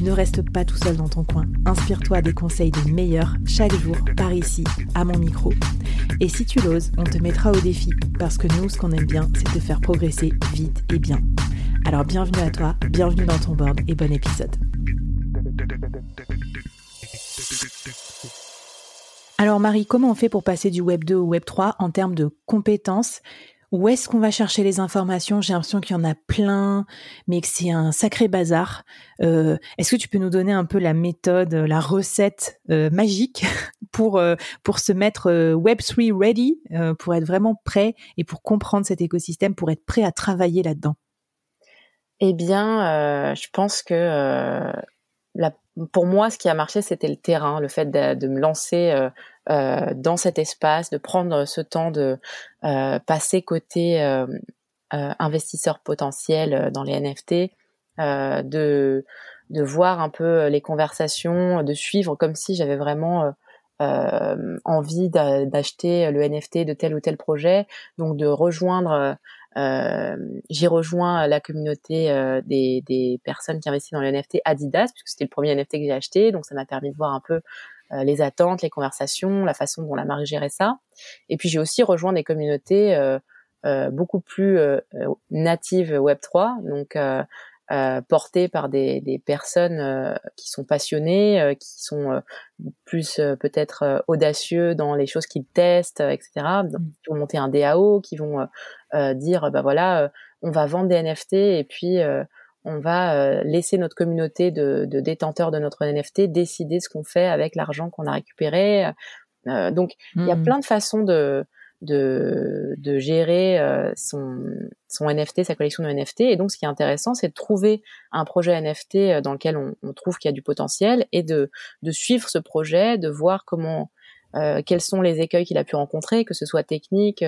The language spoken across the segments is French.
Ne reste pas tout seul dans ton coin. Inspire-toi des conseils des meilleurs chaque jour par ici, à mon micro. Et si tu l'oses, on te mettra au défi parce que nous, ce qu'on aime bien, c'est te faire progresser vite et bien. Alors bienvenue à toi, bienvenue dans ton board et bon épisode. Alors Marie, comment on fait pour passer du Web 2 au Web 3 en termes de compétences où est-ce qu'on va chercher les informations? J'ai l'impression qu'il y en a plein, mais que c'est un sacré bazar. Euh, est-ce que tu peux nous donner un peu la méthode, la recette euh, magique pour euh, pour se mettre Web3 ready, pour être vraiment prêt et pour comprendre cet écosystème, pour être prêt à travailler là-dedans? Eh bien, je pense que pour moi, ce qui a marché, c'était le terrain, le fait de me lancer euh, dans cet espace, de prendre ce temps de euh, passer côté euh, investisseur potentiel dans les NFT, de de voir un peu les conversations, de suivre comme si j'avais vraiment envie d'acheter le NFT de tel ou tel projet, donc de rejoindre. Euh, J'ai rejoint la communauté des, des, personnes qui investissent dans le NFT Adidas, puisque c'était le premier NFT que j'ai acheté, donc ça m'a permis de voir un peu euh, les attentes, les conversations, la façon dont la marque gérait ça. Et puis j'ai aussi rejoint des communautés euh, euh, beaucoup plus natives Web 3, donc portées par des, des personnes qui sont passionnées, qui sont plus peut-être audacieux dans les choses qu'ils testent, etc. Donc, mmh. qui vont monter un DAO, qui vont dire bah voilà, on va vendre des NFT et puis on va euh, laisser notre communauté de, détenteurs de notre NFT décider ce qu'on fait avec l'argent qu'on a récupéré. Euh, donc, il y a hmm. plein de façons de, de, gérer euh, son, son NFT, sa collection de NFT. Et donc, ce qui est intéressant, c'est de trouver un projet NFT dans lequel on, trouve qu'il y a du potentiel et de, de suivre ce projet, de voir comment quels sont les écueils qu'il a pu rencontrer, que ce soit technique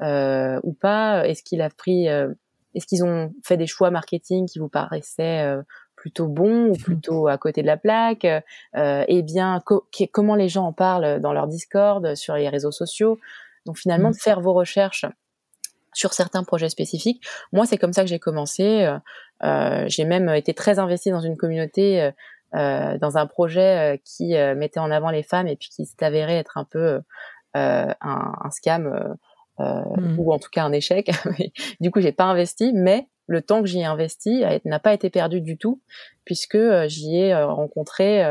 ou pas. Est-ce qu'il a pris est-ce qu'ils ont fait des choix marketing qui vous paraissaient euh, plutôt bons ou mmh. plutôt à côté de la plaque euh, Eh bien, comment les gens en parlent dans leur Discord, sur les réseaux sociaux? Donc finalement, mmh. de faire vos recherches sur certains projets spécifiques. Moi, c'est comme ça que j'ai commencé. Euh, j'ai même été très investie dans une communauté, dans un projet qui mettait en avant les femmes et puis qui s'est avéré être un peu un, un, scam euh, mmh. ou en tout cas un échec. du coup, j'ai pas investi, mais le temps que j'y ai investi n'a pas été perdu du tout, puisque euh, j'y ai euh, rencontré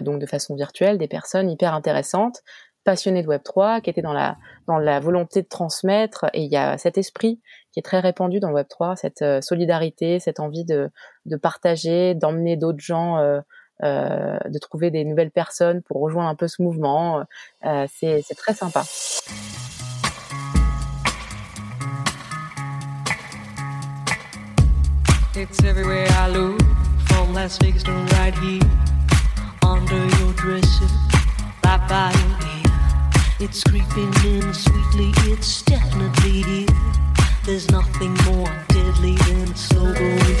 donc de façon virtuelle des personnes hyper intéressantes, passionnées de Web 3, qui étaient dans la dans la volonté de transmettre. Et il y a cet esprit qui est très répandu dans le Web 3, cette solidarité, cette envie de de partager, d'emmener d'autres gens. Euh, de trouver des nouvelles personnes pour rejoindre un peu ce mouvement. Euh, c'est très sympa. It's everywhere I look, from Las Vegas to right here. Under your dresser, right by your ear. It's creeping in sweetly, it's definitely here. There's nothing more deadly than slow going.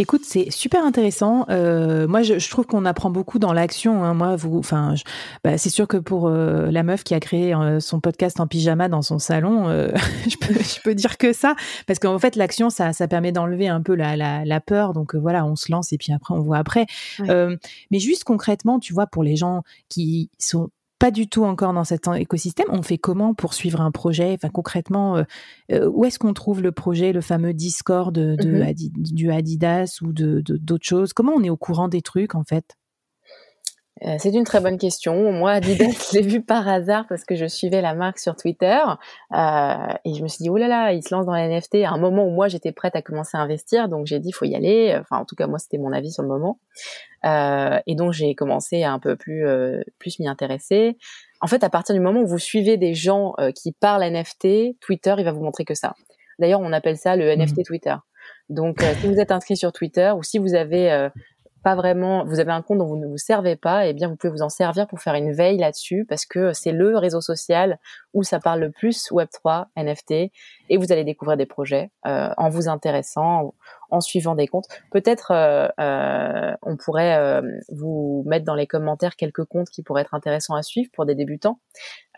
Écoute, c'est super intéressant. Euh, moi, je, je, trouve qu'on apprend beaucoup dans l'action. Hein. Moi, vous, enfin, bah, c'est sûr que pour euh, la meuf qui a créé euh, son podcast en pyjama dans son salon, euh, je, peux, je peux dire que ça, parce qu'en fait, l'action, ça, ça permet d'enlever un peu la, la, la, peur. Donc voilà, on se lance et puis après, on voit après. mais juste concrètement, tu vois, pour les gens qui sont pas du tout encore dans cet écosystème. On fait comment pour suivre un projet? Enfin, concrètement, euh, euh, où est-ce qu'on trouve le projet, le fameux Discord de, mm-hmm. du Adidas ou de d'autres choses? Comment on est au courant des trucs en fait? Euh, c'est une très bonne question. Moi, Adidas, je l'ai vu par hasard parce que je suivais la marque sur Twitter euh, et je me suis dit, oh là là, ils se lancent dans les NFT à un moment où moi, j'étais prête à commencer à investir. Donc, j'ai dit, faut y aller. Enfin, en tout cas, moi, c'était mon avis sur le moment. Euh, et donc, j'ai commencé à un peu plus, plus m'y intéresser. En fait, à partir du moment où vous suivez des gens qui parlent NFT, Twitter, il va vous montrer que ça. D'ailleurs, on appelle ça le NFT mmh. Twitter. Donc, si vous êtes inscrit sur Twitter ou si vous avez pas vraiment, vous avez un compte dont vous ne vous servez pas, eh bien vous pouvez vous en servir pour faire une veille là-dessus parce que c'est le réseau social où ça parle le plus Web3, NFT, et vous allez découvrir des projets euh, en vous intéressant, en suivant des comptes. Peut-être euh, euh, on pourrait vous mettre dans les commentaires quelques comptes qui pourraient être intéressants à suivre pour des débutants,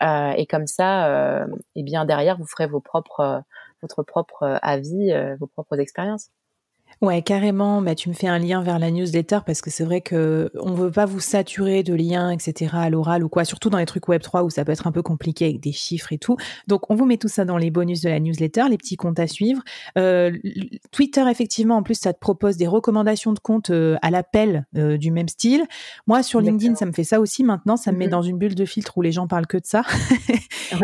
et comme ça, et eh bien derrière vous ferez vos propres, votre propre avis, vos propres expériences. Ouais, carrément. Bah, tu me fais un lien vers la newsletter parce que c'est vrai que on veut pas vous saturer de liens, etc. à l'oral ou quoi. Surtout dans les trucs Web 3 où ça peut être un peu compliqué avec des chiffres et tout. Donc, on vous met tout ça dans les bonus de la newsletter, les petits comptes à suivre. Euh, Twitter, effectivement, en plus, ça te propose des recommandations de comptes euh, à l'appel euh, du même style. Moi, sur LinkedIn, ça me fait ça aussi maintenant. Ça me met mm-hmm. dans une bulle de filtre où les gens parlent que de ça.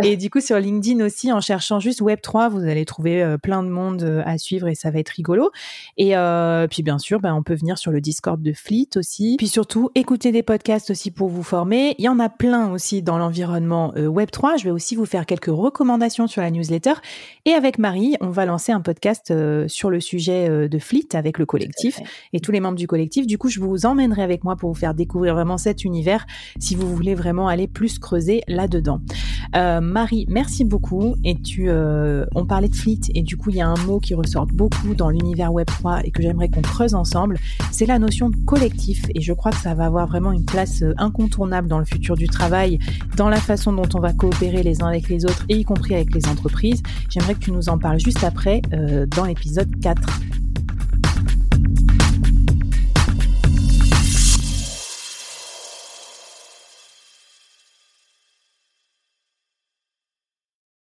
Et du coup, sur LinkedIn aussi, en cherchant juste Web 3, vous allez trouver plein de monde à suivre et ça va être rigolo. Et euh, puis bien sûr, ben, on peut venir sur le Discord de Fleet aussi. Puis surtout, écouter des podcasts aussi pour vous former. Il y en a plein aussi dans l'environnement euh, Web3. Je vais aussi vous faire quelques recommandations sur la newsletter. Et avec Marie, on va lancer un podcast euh, sur le sujet de Fleet avec le collectif et tous les membres du collectif. Du coup, je vous emmènerai avec moi pour vous faire découvrir vraiment cet univers si vous voulez vraiment aller plus creuser là-dedans. Marie, merci beaucoup. Et tu, on parlait de Fleet et du coup, il y a un mot qui ressort beaucoup dans l'univers Web3 et que j'aimerais qu'on creuse ensemble, c'est la notion de collectif. Et je crois que ça va avoir vraiment une place euh, incontournable dans le futur du travail, dans la façon dont on va coopérer les uns avec les autres, et y compris avec les entreprises. J'aimerais que tu nous en parles juste après, euh, dans l'épisode 4.